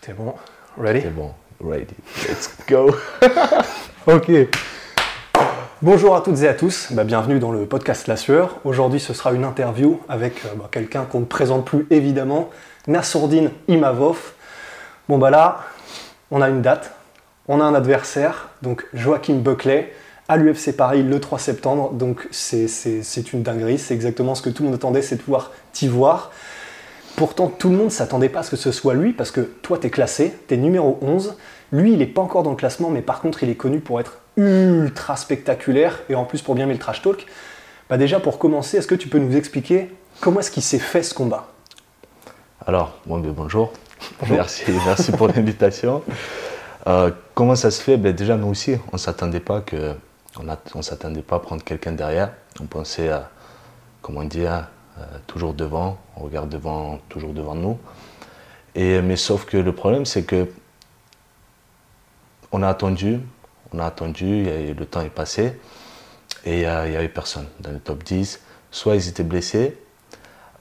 Tout est bon. Ready? C'est bon, ready. Let's go. Ok. Bonjour à toutes et à tous, Bah, bienvenue dans le podcast La Sueur. Aujourd'hui ce sera une interview avec euh, bah, quelqu'un qu'on ne présente plus évidemment, Nassourdine Imavov. Bon bah là, on a une date, on a un adversaire, donc Joachim Buckley, à l'UFC Paris le 3 septembre, donc c'est- une dinguerie, c'est exactement ce que tout le monde attendait, c'est de pouvoir t'y voir. Pourtant, tout le monde ne s'attendait pas à ce que ce soit lui, parce que toi, tu es classé, tu es numéro 11. Lui, il n'est pas encore dans le classement, mais par contre, il est connu pour être ultra spectaculaire, et en plus pour bien aimer le trash talk. Bah déjà, pour commencer, est-ce que tu peux nous expliquer comment est-ce qu'il s'est fait ce combat? Alors, bon, ben, bonjour. Merci, merci pour l'invitation. Euh, comment ça se fait? Ben, Déjà, nous aussi, on ne s'attendait pas que, on a- on s'attendait pas à prendre quelqu'un derrière. On pensait, à, comment dire, toujours devant. On regarde devant, toujours devant nous. Et, mais sauf que le problème, c'est que on a attendu, on a attendu, le temps est passé, et euh, il n'y avait personne dans le top 10. Soit ils étaient blessés,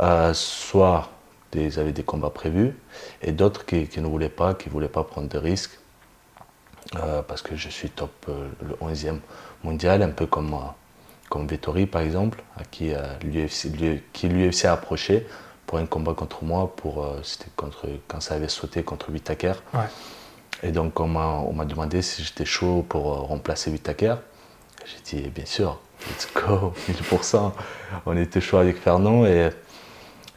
euh, soit ils avaient des combats prévus, et d'autres qui, ne voulaient pas, qui ne voulaient pas prendre de risques, euh, parce que je suis top euh, le 11e mondial, un peu comme, euh, comme Vettori par exemple, à qui euh, l'UFC a approché pour un combat contre moi, pour, euh, c'était contre, quand ça avait sauté contre Whittaker. Ouais. Et donc on m'a demandé si j'étais chaud pour euh, remplacer Whittaker. J'ai dit bien sûr, let's go, 1000%. On était chaud avec Fernand et,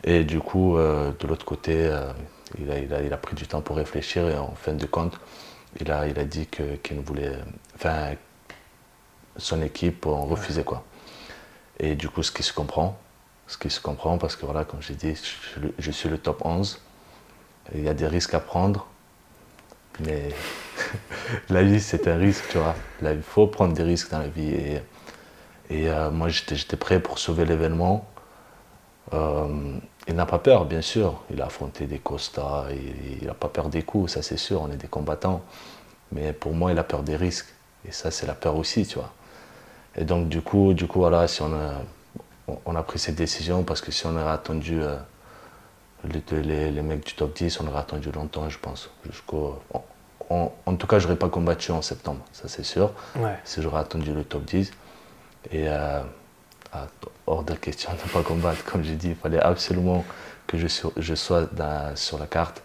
et du coup euh, de l'autre côté, euh, il, a, il, a, il a pris du temps pour réfléchir et en fin de compte, il a, il a dit que- qu'il ne voulait, enfin son équipe on refusait quoi. Et du coup ce qui se comprend, ce qui se comprend parce que voilà comme j'ai dit, je, suis le- je suis le top 11. Il y a des risques à prendre, mais la vie, c'est un risque, tu vois. Il faut prendre des risques dans la vie. Et, et euh, moi, j'étais j'étais prêt pour sauver l'événement. Euh, il n'a pas peur, bien sûr. Il a affronté des costas, il n'a pas peur des coups, ça c'est sûr, on est des combattants. Mais pour moi, il a peur des risques. Et ça, c'est la peur aussi, tu vois. Et donc, du coup, du coup voilà, si on a, on- a pris cette décision, parce que si on avait attendu euh, les, les- les mecs du top 10, on aurait attendu longtemps, je pense. Jusqu'au, en, en- tout cas, je n'aurais pas combattu en septembre, ça c'est sûr. Ouais. Si j'aurais attendu le top 10. Et euh, hors de question de ne pas combattre, comme j'ai dit, il fallait absolument que je, sois- je sois dans- sur la carte.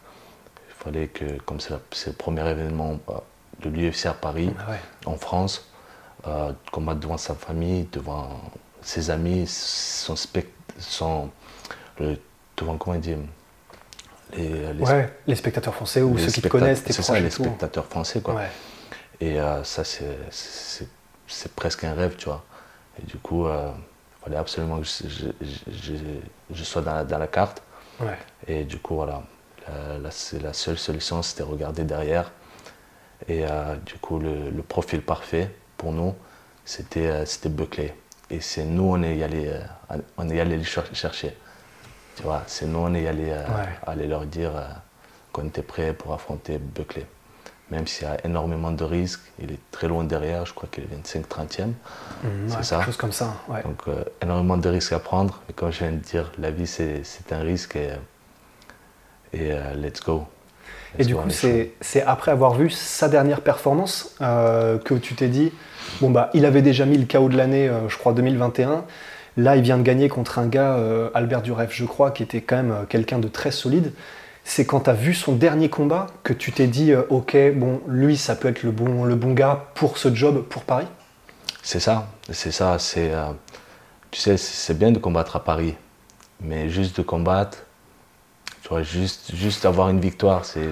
Il fallait que, comme c'est, le premier événement euh, de l'UFC à Paris, Ah ouais. en France, euh, combattre devant sa famille, devant ses amis, son son, le- devant comment dire, les, les Ouais, les spectateurs français ou ceux qui te connaissent, tes c'est ça, les tout. spectateurs français, quoi. Ouais. Et euh, ça, c'est- presque un rêve, tu vois. Et du coup, euh, il fallait absolument que je, je- je- je sois dans la, dans la carte. Ouais. Et du coup, voilà, la, la- seule solution, c'était regarder derrière. Et euh, du coup, le, le profil parfait pour nous, c'était euh, c'était Buckley. Et c'est nous, on est allé, euh, on est allé le cher- chercher. Tu vois, c'est nous, on est allé euh, Ouais. aller leur dire qu'on était prêt pour affronter Buckley. Même s'il y a énormément de risques, il est très loin derrière, je crois qu'il est 25-30e. Mhm, C'est ouais, ça. Quelque chose comme ça. Ouais. Donc euh, énormément de risques à prendre. Mais comme je viens de dire, la vie c'est un risque et, et let's go. Et du go, coup, c'est c'est après avoir vu sa dernière performance euh, que tu t'es dit, bon bah, il avait déjà mis le KO de l'année, euh, je crois 2021. Là, il vient de gagner contre un gars, euh, Albert Duref, je crois, qui était quand même euh, quelqu'un de très solide. C'est quand tu as vu son dernier combat que tu t'es dit, ok, bon, lui, ça peut être le bon, le bon gars pour ce job, pour Paris? C'est ça, c'est ça. C'est, euh, tu sais, c'est bien de combattre à Paris, mais juste de combattre, tu vois, juste, juste avoir une victoire, c'est,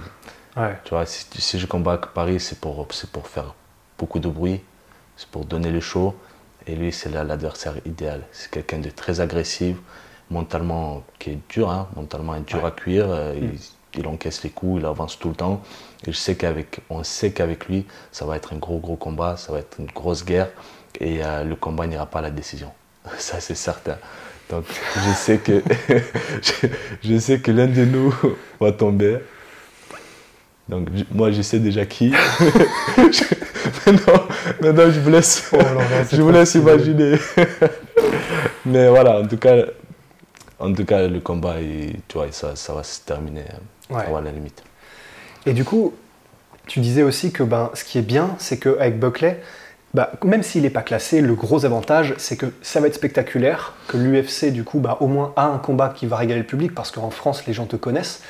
Ouais. tu vois, si, si je combats à Paris, c'est pour, c'est pour faire beaucoup de bruit, c'est pour donner le show. Et lui, c'est l'adversaire idéal. C'est quelqu'un de très agressif, mentalement qui est dur, hein, mentalement dur à cuire. Euh, mm. il, encaisse les coups, il avance tout le temps. Et je sais qu'avec, on sait qu'avec lui, ça va être un gros gros combat, ça va être une grosse guerre et euh, le combat n'ira pas à la décision. Ça c'est certain. Donc je sais que je, sais que l'un de nous va tomber. Donc moi je sais déjà qui. maintenant, je vous laisse, oh je vous laisse imaginer. Mais voilà, en tout cas, en tout cas le combat, tu vois, ça, ça va se terminer ouais. à la limite. Et du coup, tu disais aussi que ben, ce qui est bien, c'est qu'avec Buckley, bah, même s'il n'est pas classé, le gros avantage, c'est que ça va être spectaculaire, que l'UFC, du coup, bah, au moins a un combat qui va régaler le public, parce qu'en France, les gens te connaissent.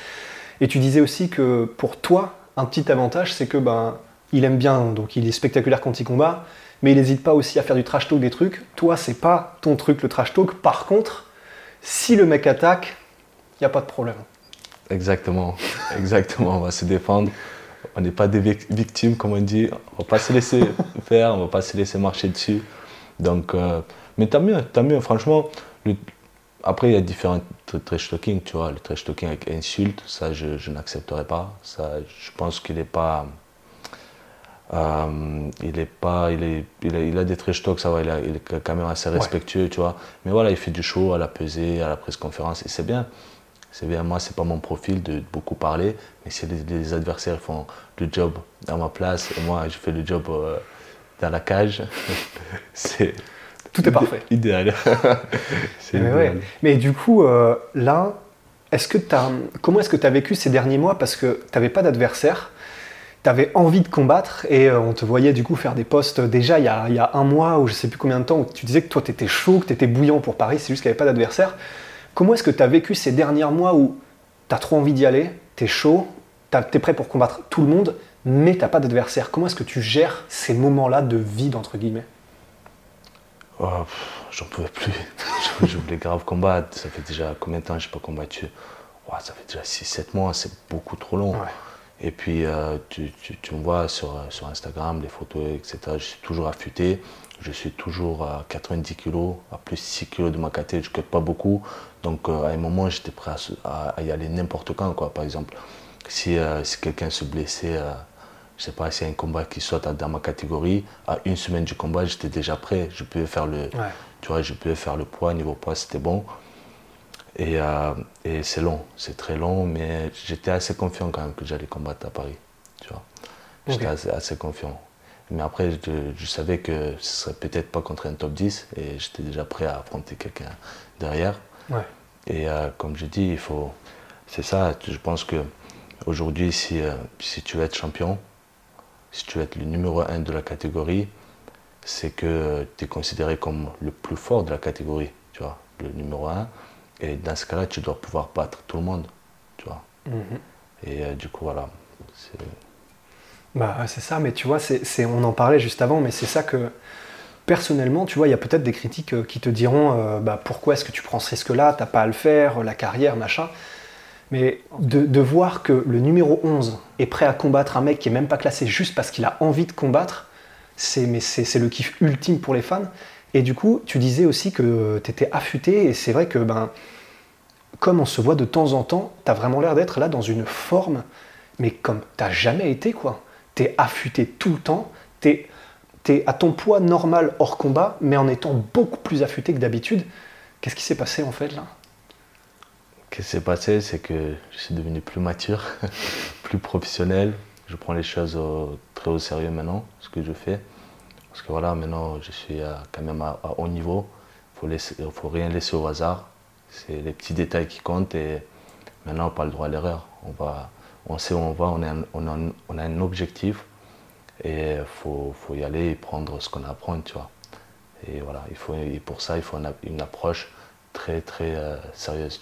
Et tu disais aussi que pour toi, un petit avantage, c'est que ben, il aime bien, donc il est spectaculaire quand il combat, mais il n'hésite pas aussi à faire du trash talk des trucs. Toi, c'est pas ton truc, le trash talk. Par contre, si le mec attaque, il n'y a pas de problème. Exactement, exactement, on va se défendre on n'est pas des victimes, comme on dit. On va pas se laisser faire, on va pas se laisser marcher dessus. Donc, euh, mais tant mieux, tant mieux. Franchement, après, il y a différents trash talking, tu vois. Le trash talking avec insulte, ça, je, je n'accepterai pas. Ça, je pense qu'il n'est pas. Euh, il est pas, il, est, il, a, des trash talks, ça va, il, est quand même assez respectueux, tu vois. Mais voilà, il fait du show à la pesée, à la presse conférence, et c'est bien. C'est bien, moi, c'est pas mon profil de beaucoup parler, mais si les, adversaires font le job à ma place et moi, je fais le job euh, dans la cage, c'est. Tout est parfait. Idéal. mais, mais, du coup, euh, là, est-ce que as, comment est-ce que tu as vécu ces derniers mois? Parce que tu n'avais pas d'adversaire, tu avais envie de combattre et euh, on te voyait du coup faire des posts déjà il y, a, il y a un mois ou je sais plus combien de temps où tu disais que toi tu étais chaud, que tu étais bouillant pour Paris, c'est juste qu'il n'y avait pas d'adversaire. Comment est-ce que tu as vécu ces derniers mois où tu as trop envie d'y aller, tu es chaud, tu es prêt pour combattre tout le monde, mais tu n'as pas d'adversaire? Comment est-ce que tu gères ces moments-là de vide, entre guillemets? Oh, J'en pouvais plus. je voulais grave combattre. Ça fait déjà combien de temps que je n'ai pas combattu? Ça fait déjà 6-7 mois, c'est beaucoup trop long. Et puis, euh, tu, me vois sur, sur Instagram, les photos, etc. Je suis toujours affûté. Je suis toujours à 90 kg, à plus 6 kg de ma caté, je ne pas beaucoup. Donc euh, à un moment, j'étais prêt à, y aller n'importe quand. Quoi. Par exemple, si, euh, si quelqu'un se blessait, je ne sais pas, a un combat qui saute dans ma catégorie, à une semaine du combat, j'étais déjà prêt. Je pouvais faire le, tu vois, je pouvais faire le poids, niveau poids, c'était bon. Et, et c'est long, c'est très long, mais j'étais assez confiant quand même que j'allais combattre à Paris. Tu vois. J'étais assez confiant. Mais après, je, savais que ce serait peut-être pas contre un top 10 et j'étais déjà prêt à affronter quelqu'un derrière. Et euh, comme je dis, il faut. C'est ça, je pense que aujourd'hui, si, euh, si tu veux être champion, si tu veux être le numéro 1 de la catégorie, c'est que tu es considéré comme le plus fort de la catégorie, tu vois, le numéro 1. Et dans ce cas-là, tu dois pouvoir battre tout le monde, tu vois. Mhm. Et euh, du coup, voilà. Bah, c'est ça, mais tu vois, c'est, on en parlait juste avant, mais c'est ça que personnellement, tu vois, il y a peut-être des critiques euh, qui te diront euh, bah, pourquoi est-ce que tu prends ce risque-là, t'as pas à le faire, la carrière, machin. Mais de, voir que le numéro 11 est prêt à combattre un mec qui est même pas classé juste parce qu'il a envie de combattre, c'est, le kiff ultime pour les fans. Et du coup, tu disais aussi que tu étais affûté, et c'est vrai que, ben, comme on se voit de temps en temps, tu as vraiment l'air d'être là dans une forme, mais comme t'as jamais été, quoi t'es affûté tout le temps, t'es es à ton poids normal hors combat, mais en étant beaucoup plus affûté que d'habitude. Qu'est-ce qui s'est passé en fait là? Ce qui s'est passé, c'est que je suis devenu plus mature, plus professionnel. Je prends les choses très au sérieux maintenant, ce que je fais. Parce que voilà, maintenant je suis quand même à, haut niveau. Il ne faut rien laisser au hasard. C'est les petits détails qui comptent et maintenant on n'a pas le droit à l'erreur. On sait où on va, on, a, un objectif et il faut, y aller et prendre ce qu'on a à prendre, tu vois. Et voilà, il faut, pour ça, il faut une, approche très très euh, sérieuse.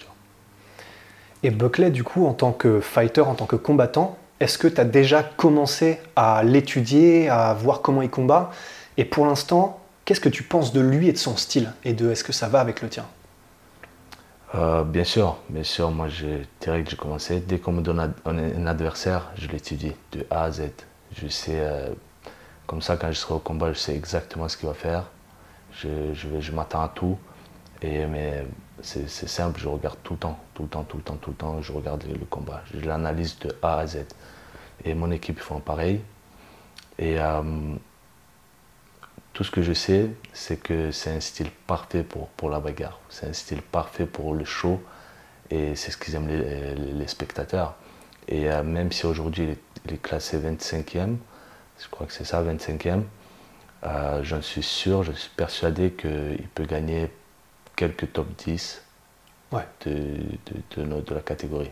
Et Buckley, du coup, en tant que fighter, en tant que combattant, est-ce que tu as déjà commencé à l'étudier, à voir comment il combat? Et pour l'instant, qu'est-ce que tu penses de lui et de son style? Et de est-ce que ça va avec le tien? Euh, bien sûr, bien sûr, moi j'ai direct j'ai commencé. Dès qu'on me donne un, adversaire, je l'étudie de A à Z. Je sais, euh, comme ça quand je serai au combat, je sais exactement ce qu'il va faire. Je, je, je m'attends à tout. Et, mais c'est simple, je regarde tout le temps, tout le temps, tout le temps, tout le temps, je regarde le combat. Je l'analyse de A à Z. Et mon équipe font pareil. Et euh, tout ce que je sais, c'est que c'est un style parfait pour, pour la bagarre. C'est un style parfait pour le show. Et c'est ce qu'ils aiment les, spectateurs. Et euh, même si aujourd'hui il, est classé 25e, je crois que c'est ça, 25e, euh, j'en suis sûr, je suis persuadé qu'il peut gagner quelques top 10 de, de, de, la catégorie.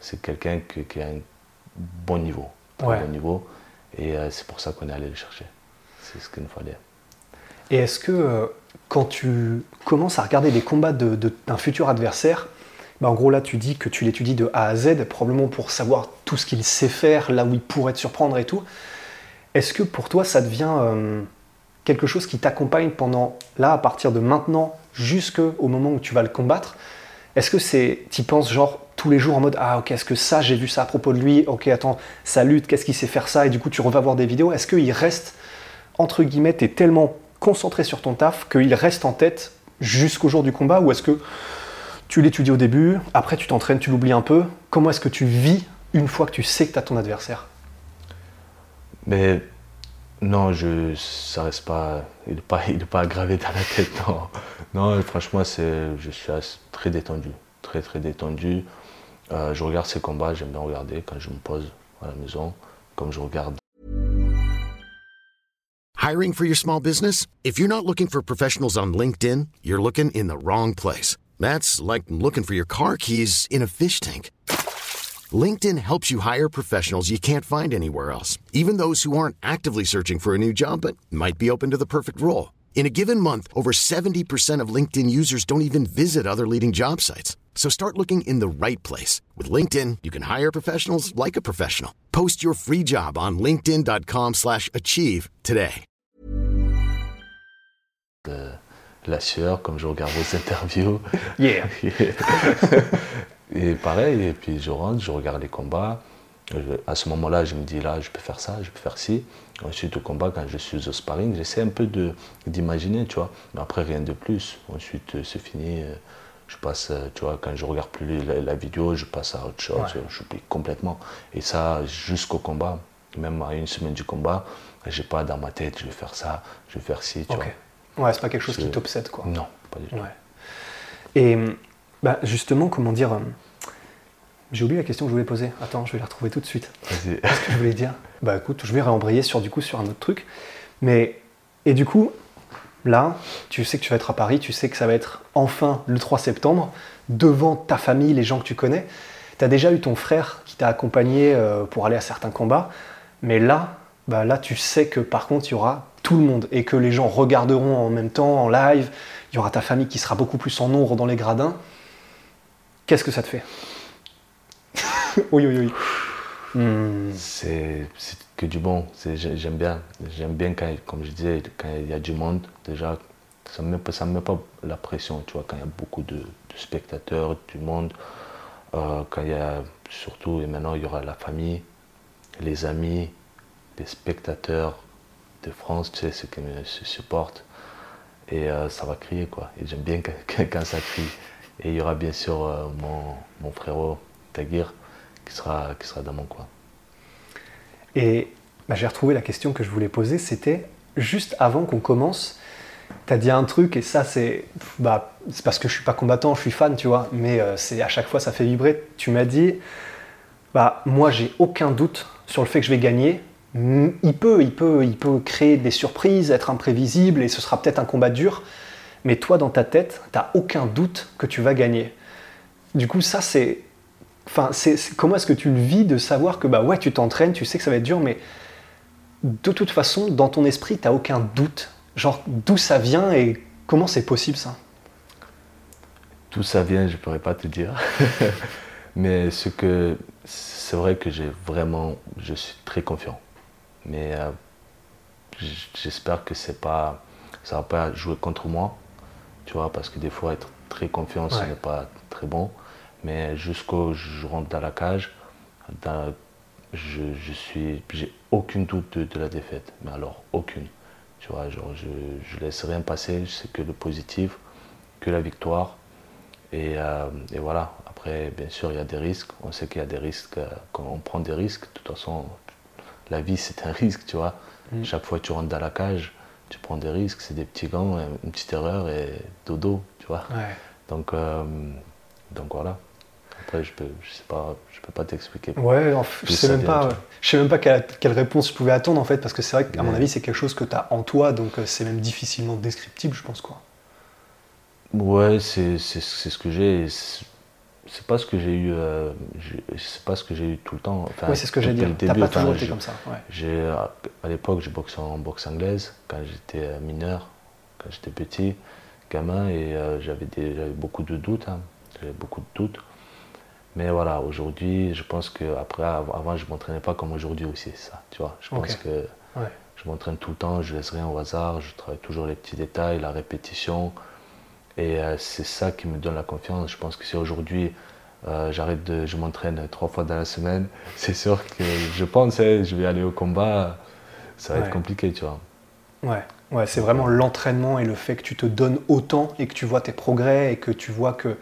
C'est quelqu'un qui, a un bon niveau, bon niveau, et euh, c'est pour ça qu'on est allé le chercher. C'est ce qu'il nous fallait. Et est-ce que euh, quand tu commences à regarder les combats d'un futur adversaire, bah en gros là tu dis que tu l'étudies de A à Z, probablement pour savoir tout ce qu'il sait faire, là où il pourrait te surprendre et tout. Est-ce que pour toi ça devient euh, quelque chose qui t'accompagne pendant, là, à partir de maintenant, jusqu'au moment où tu vas le combattre Est-ce que c'est, tu penses genre tous les jours en mode Ah, ok, est-ce que ça, j'ai vu ça à propos de lui Ok, attends, ça lutte, qu'est-ce qu'il sait faire ça Et du coup, tu revas voir des vidéos. Est-ce qu'il reste, entre guillemets, t'es tellement concentré sur ton taf qu'il reste en tête jusqu'au jour du combat Ou est-ce que tu l'étudies au début, après tu t'entraînes, tu l'oublies un peu? Comment est-ce que tu vis une fois que tu sais que tu as ton adversaire? Mais non, je, ça reste pas, il n'est pas, il pas aggravé dans la tête. Non, non franchement, je suis très détendu, très très détendu. Euh, je regarde ces combats, j'aime bien regarder quand je me pose à la maison, comme je regarde. Hiring for your small business? If you're not looking for professionals on LinkedIn, you're looking in the wrong place. That's like looking for your car keys in a fish tank. LinkedIn helps you hire professionals you can't find anywhere else, even those who aren't actively searching for a new job but might be open to the perfect role. In a given month, over 70% of LinkedIn users don't even visit other leading job sites. So start looking in the right place. With LinkedIn, you can hire professionals like a professional. Post your free job on linkedin.com slash achieve today. Euh, la sueur, comme je regarde vos interviews. Yeah. Et pareil, et puis je rentre, je regarde les combats. À ce moment-là, je me dis là, je peux faire ça, je peux faire ci. Ensuite, au combat, quand je suis au sparring, j'essaie un peu d'imaginer, tu vois. Mais après, rien de plus. Ensuite, euh, c'est fini. Euh, je passe, euh, tu vois, quand je regarde plus la, vidéo, je passe à autre chose. je J'oublie complètement. Et ça, jusqu'au combat, même à une semaine du combat, j'ai pas dans ma tête, je vais faire ça, je vais faire ci, tu vois. Ouais, c'est pas quelque chose qui t'obsède, quoi. Non, pas du tout. Et bah, justement, comment dire J'ai oublié la question que je voulais poser. Attends, je vais la retrouver tout de suite. Qu'est-ce que je voulais dire Bah écoute, je vais réembrayer sur, du coup, sur un autre truc. Mais, et du coup, là, tu sais que tu vas être à Paris, tu sais que ça va être enfin le 3 septembre, devant ta famille, les gens que tu connais. Tu as déjà eu ton frère qui t'a accompagné euh, pour aller à certains combats. Mais là, bah là, tu sais que par contre, il y aura tout le monde et que les gens regarderont en même temps, en live. Il y aura ta famille qui sera beaucoup plus en nombre dans les gradins. Qu'est-ce que ça te fait? Oui, oui, oui. Hmm. C'est que du bon. J'aime bien. J'aime bien quand, comme je disais, quand il y a du monde, déjà, ça ne me, ça me met pas la pression, tu vois, quand il y a beaucoup de, spectateurs, du monde, euh, quand il y a surtout, et maintenant il y aura la famille, les amis, les spectateurs de France, tu sais, ceux qui me supportent, et euh, ça va crier, quoi. Et j'aime bien quand ça crie. Et il y aura bien sûr euh, mon, mon, frérot Tagir qui sera, dans mon coin. Et bah, j'ai retrouvé la question que je voulais poser, c'était juste avant qu'on commence, tu as dit un truc, et ça c'est bah, parce que je suis pas combattant, je suis fan, tu vois, mais euh, c'est à chaque fois ça fait vibrer. Tu m'as dit, bah, moi j'ai aucun doute sur le fait que je vais gagner. Il peut, il, peut, il peut créer des surprises, être imprévisible, et ce sera peut-être un combat dur, mais toi, dans ta tête, tu aucun doute que tu vas gagner. Du coup, ça, c'est. Enfin, c'est, comment est-ce que tu le vis de savoir que, bah ouais, tu t'entraînes, tu sais que ça va être dur, mais de toute façon, dans ton esprit, tu n'as aucun doute. Genre, d'où ça vient et comment c'est possible ça? D'où ça vient, je ne pourrais pas te dire. mais ce que. C'est vrai que j'ai vraiment. Je suis très confiant. Mais euh, j'espère que c'est pas. Ça ne va pas jouer contre moi tu vois, parce que des fois, être très confiant, ce n'est pas très bon. Mais jusqu'au je rentre dans la cage, je, je suis, j'ai aucune doute de, la défaite, mais alors aucune. Tu vois, genre, je, je laisse rien passer, je sais que le positif. que la victoire. Et, euh, et voilà, après, bien sûr, il y a des risques. On sait qu'il y a des risques. euh, Quand on prend des risques, de toute façon, la vie, c'est un risque, tu vois. Mm. Chaque fois que tu rentres dans la cage, tu prends des risques. C'est des petits gants, une petite erreur et dodo, tu vois. Ouais. Donc, euh, donc voilà. Après, je peux, je sais pas, je peux pas t'expliquer. Ouais, en fait, je sais même pas, je sais même pas quelle, quelle réponse je pouvais attendre en fait, parce que c'est vrai qu'à mon avis c'est quelque chose que tu as en toi, donc euh, c'est même difficilement descriptible, je pense quoi. Ouais, c'est ce que j'ai. C'est pas ce que j'ai eu. euh, c'est pas ce que j'ai eu tout le temps. Enfin, oui, c'est ce que j'ai dit. T'as pas toujours été comme ça. Ouais. À l'époque, j'ai boxé en boxe anglaise quand j'étais euh, mineur, quand j'étais petit, gamin, et euh, j'avais beaucoup de doutes. hein. J'avais beaucoup de doutes. Mais voilà, aujourd'hui, je pense qu'après, avant, je ne m'entraînais pas comme aujourd'hui aussi, ça, tu vois. Je pense que Ouais. je m'entraîne tout le temps, je laisse rien au hasard, je travaille toujours les petits détails, la répétition. Et euh, c'est ça qui me donne la confiance. Je pense que si aujourd'hui euh, j'arrête de, je m'entraîne trois fois dans la semaine, c'est sûr que je pense, hein, je vais aller au combat, ça va Ouais. être compliqué, tu vois. Ouais, ouais c'est vraiment l'entraînement et le fait que tu te donnes autant et que tu vois tes progrès et que tu vois que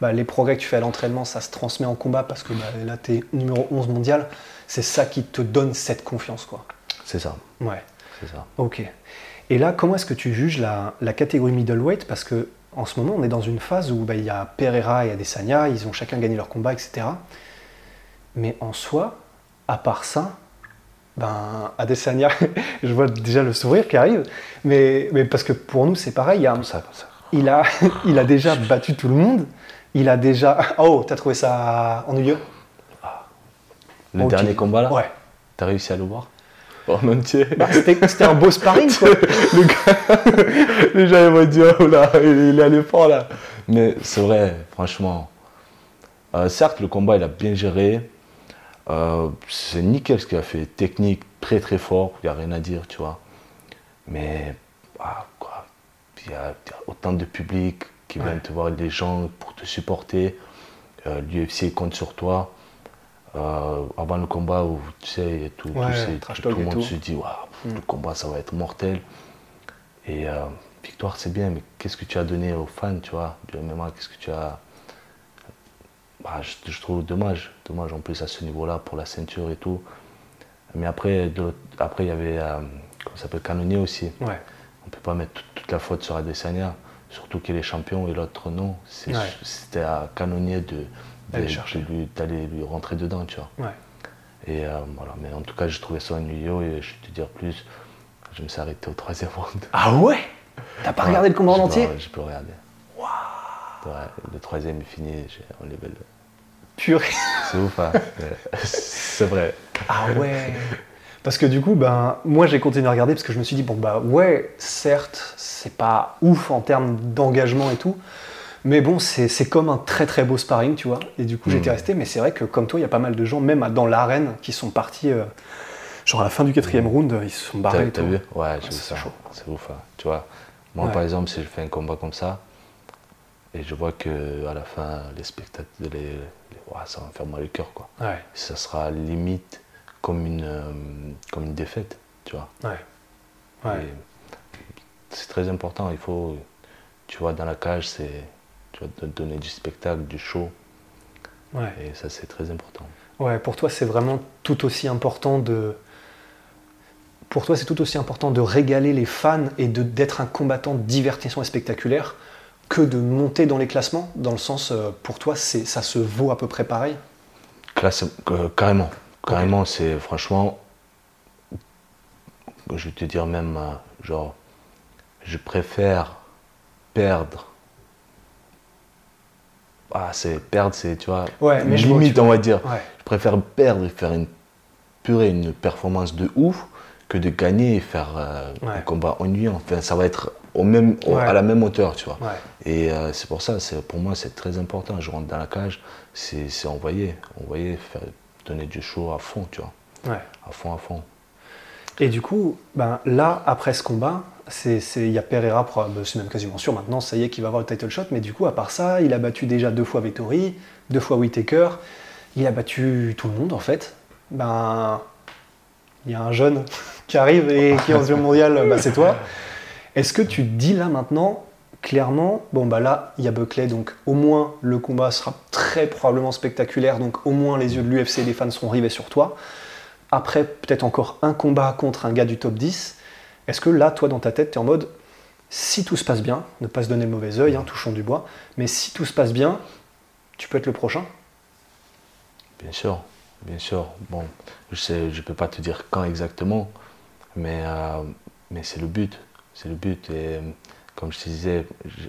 bah, les progrès que tu fais à l'entraînement, ça se transmet en combat parce que bah, là, tu es numéro 11 mondial. C'est ça qui te donne cette confiance, quoi. C'est ça, Ouais, c'est ça. ok. Et là, comment est-ce que tu juges la, la catégorie middleweight? Parce que en ce moment, on est dans une phase où bah, il y a Pereira et Adesanya, ils ont chacun gagné leur combat, etc. Mais en soi, à part ça, ben, Adesanya, je vois déjà le sourire qui arrive, mais, mais parce que pour nous, c'est pareil, il, y a- Comme ça, comme ça. il a, il a déjà battu tout le monde, il a déjà... Oh, t'as trouvé ça ennuyeux Le Ok. dernier combat là, Ouais. t'as réussi à le voir En entier Bah, C'était un beau sparring, quoi. Les gens ils vont dire, oh là, il est allé fort là. Mais c'est vrai, franchement. Euh, certes, le combat, il a bien géré. Euh, c'est nickel ce qu'il a fait. Technique, très très fort, il n'y a rien à dire, tu vois. Mais, ah, quoi, il y, y a autant de public qui Ouais. viennent te voir, des gens pour te supporter. Euh, L'UFC compte sur toi. Euh, avant le combat, où, tu sais, tout, Ouais, le monde tout. se dit, Waouh, Mm. le combat, ça va être mortel. Et euh, victoire, c'est bien, mais qu'est-ce que tu as donné aux fans, tu vois, du MMA Qu'est-ce que tu as. Bah, je, je trouve dommage, dommage en plus à ce niveau-là pour la ceinture et tout. Mais après, de après il y avait, comment ça s'appelle, Canonier aussi. Ouais. On peut pas mettre toute, toute la faute sur Adesanya, surtout qu'il est champion et l'autre non. Ouais. C'était à Canonier de, D'aller de- chercher. de lui- d'aller lui rentrer dedans, tu vois. Ouais. Et euh, voilà, mais en tout cas, j'ai trouvé ça ennuyeux et je vais te dire plus, je me suis arrêté au troisième round. Ah ouais? T'as pas regardé le combat en entier? Je peux regarder. Ouais, le troisième est fini, j'ai enlevé le. Purée. C'est ouf, hein C'est vrai. Ah ouais Parce que du coup, ben, moi j'ai continué à regarder parce que je me suis dit, bon bah ouais, certes, c'est pas ouf en termes d'engagement et tout, mais bon, c'est comme un très très beau sparring, tu vois. Et du coup, j'étais Mhm. resté, mais c'est vrai que comme toi, il y a pas mal de gens, même dans l'arène, qui sont partis, euh, genre à la fin du quatrième round, ils se sont barrés. T'as vu? Ouais, vu c'est chaud. C'est ouf, hein. tu vois. Moi, Ouais. par exemple, si je fais un combat comme ça, et je vois que à la fin, les spectateurs, les, les- ouah, ça va me faire mal au cœur, quoi. Ouais, Ça sera limite comme une, euh, comme une défaite, tu vois. ouais. Ouais. Et C'est très important, il faut, tu vois, dans la cage, c'est, tu te donner du spectacle, du show, ouais. et ça, c'est très important. Ouais, pour toi, c'est vraiment tout aussi important de. Pour toi, c'est tout aussi important de régaler les fans et de- d'être un combattant divertissant et spectaculaire que de monter dans les classements. Dans le sens, euh, pour toi, c'est ça se vaut à peu près pareil? Classe, euh, carrément, carrément, c'est franchement, je vais te dire même, euh, genre, je préfère perdre. Ah, c'est perdre, c'est, tu vois, Ouais, mais limite, on va dire. Ouais. Je préfère perdre et faire une purée, une performance de ouf, que de gagner et faire euh, Ouais. un combat ennuyant. Enfin, ça va être au même, au- à la même hauteur, tu vois. Et euh, c'est pour ça, c'est, pour moi, c'est très important. Je rentre dans la cage, c'est, c'est envoyer, envoyer, faire, donner du show à fond, tu vois. Ouais. À fond, à fond. Et du coup, ben, là, après ce combat, il y a Pereira, ben, c'est même quasiment sûr maintenant, ça y est qu'il va avoir le title shot, mais du coup, à part ça, il a battu déjà deux fois Vettori, deux fois Whitaker, il a battu tout le monde en fait. Ben, il y a un jeune qui arrive et qui est en mondial, ben, c'est toi. Est-ce que tu te dis là maintenant clairement, bon bah là, il y a Buckley, donc au moins le combat sera très probablement spectaculaire, donc au moins les yeux de l'UFC et des fans seront rivés sur toi. Après, peut-être encore un combat contre un gars du top 10. Est-ce que là, toi, dans ta tête, tu es en mode, si tout se passe bien, ne pas se donner le mauvais oeil, hein, touchons du bois, mais si tout se passe bien, tu peux être le prochain? Bien sûr, bien sûr. Bon, je ne je peux pas te dire quand exactement, mais, euh, mais c'est le but. C'est le but. Et comme je te disais,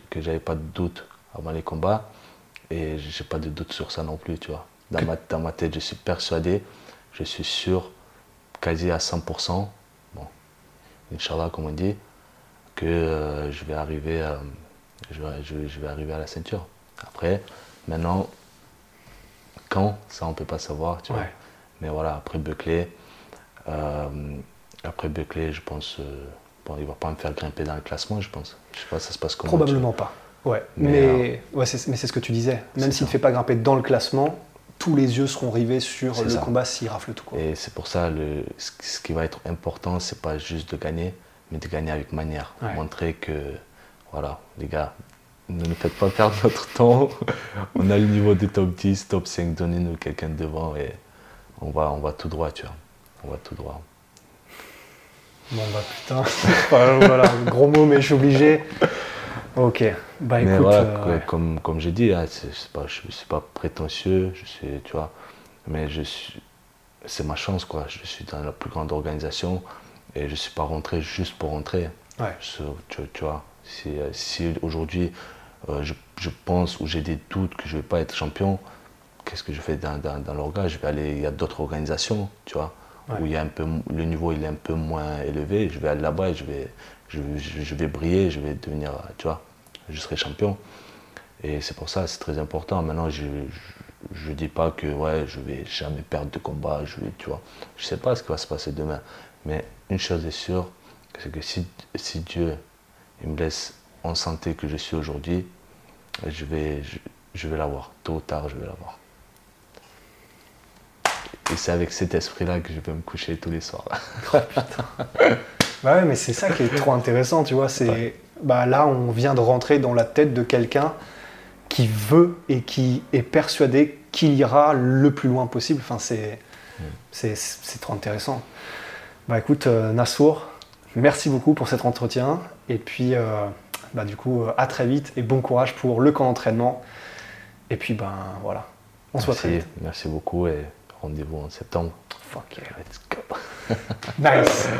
que j'avais pas de doute avant les combats, et j'ai pas de doute sur ça non plus, tu vois. Dans, ma, dans ma tête, je suis persuadé, je suis sûr, quasi à 100%, bon, Inch'Allah, comme on dit, que euh, je, vais arriver, euh, je, je, vais arriver à la ceinture. Après, maintenant, quand, ça on peut pas savoir, tu vois. Mais voilà, après Buckley, euh, après Buckley, je pense, bon, il va pas me faire grimper dans le classement, je pense. Je sais pas, ça se passe comment. Probablement pas. Ouais, mais, ouais, c'est, mais c'est ce que tu disais. Même s'il ne fait pas grimper dans le classement, tous les yeux seront rivés sur le combat s'il rafle tout. Et c'est pour ça, le, ce qui va être important, c'est pas juste de gagner, mais de gagner avec manière. Montrer que, voilà, les gars, ne nous faites pas perdre notre temps. on a le niveau des top 10, top 5, donnez-nous quelqu'un devant et on va, on va tout droit, tu vois. On va tout droit. Bon, bah putain, voilà, gros mot, mais je suis obligé. Ok, bah écoute. Mais euh, comme, comme j'ai dit, hein, c'est pas, je ne suis pas prétentieux, je suis, tu vois, mais je suis, c'est ma chance, quoi. Je suis dans la plus grande organisation et je ne suis pas rentré juste pour rentrer. Ouais. tu, tu, vois, si, si aujourd'hui euh, je, je, pense ou j'ai des doutes que je ne vais pas être champion, qu'est-ce que je fais dans, dans, dans l'orga? Je vais aller, il y a d'autres organisations, tu vois, où il y a un peu, le niveau il est un peu moins élevé. Je vais aller là-bas et je vais, je, je, vais briller, je vais devenir, tu vois, je serai champion. Et c'est pour ça, c'est très important. Maintenant, je ne dis pas que ouais, je vais jamais perdre de combat, je vais, tu vois. Je sais pas ce qui va se passer demain. Mais une chose est sûre, c'est que si, si Dieu il me laisse en santé que je suis aujourd'hui, je vais, je, je vais l'avoir. Tôt ou tard, je vais l'avoir. Et c'est avec cet esprit-là que je vais me coucher tous les soirs. Oh, putain. bah ouais, mais c'est ça qui est trop intéressant, tu vois. C'est bah là, on vient de rentrer dans la tête de quelqu'un qui veut et qui est persuadé qu'il ira le plus loin possible. Enfin, c'est mm. c'est trop intéressant. Bah écoute, euh, Nassour, merci beaucoup pour cet entretien. Et puis, euh, bah, du coup, euh, à très vite et bon courage pour le camp d'entraînement. Et puis, ben voilà, on se voit très vite. Merci beaucoup et rendez-vous en septembre. Fuck yeah, let's go. nice.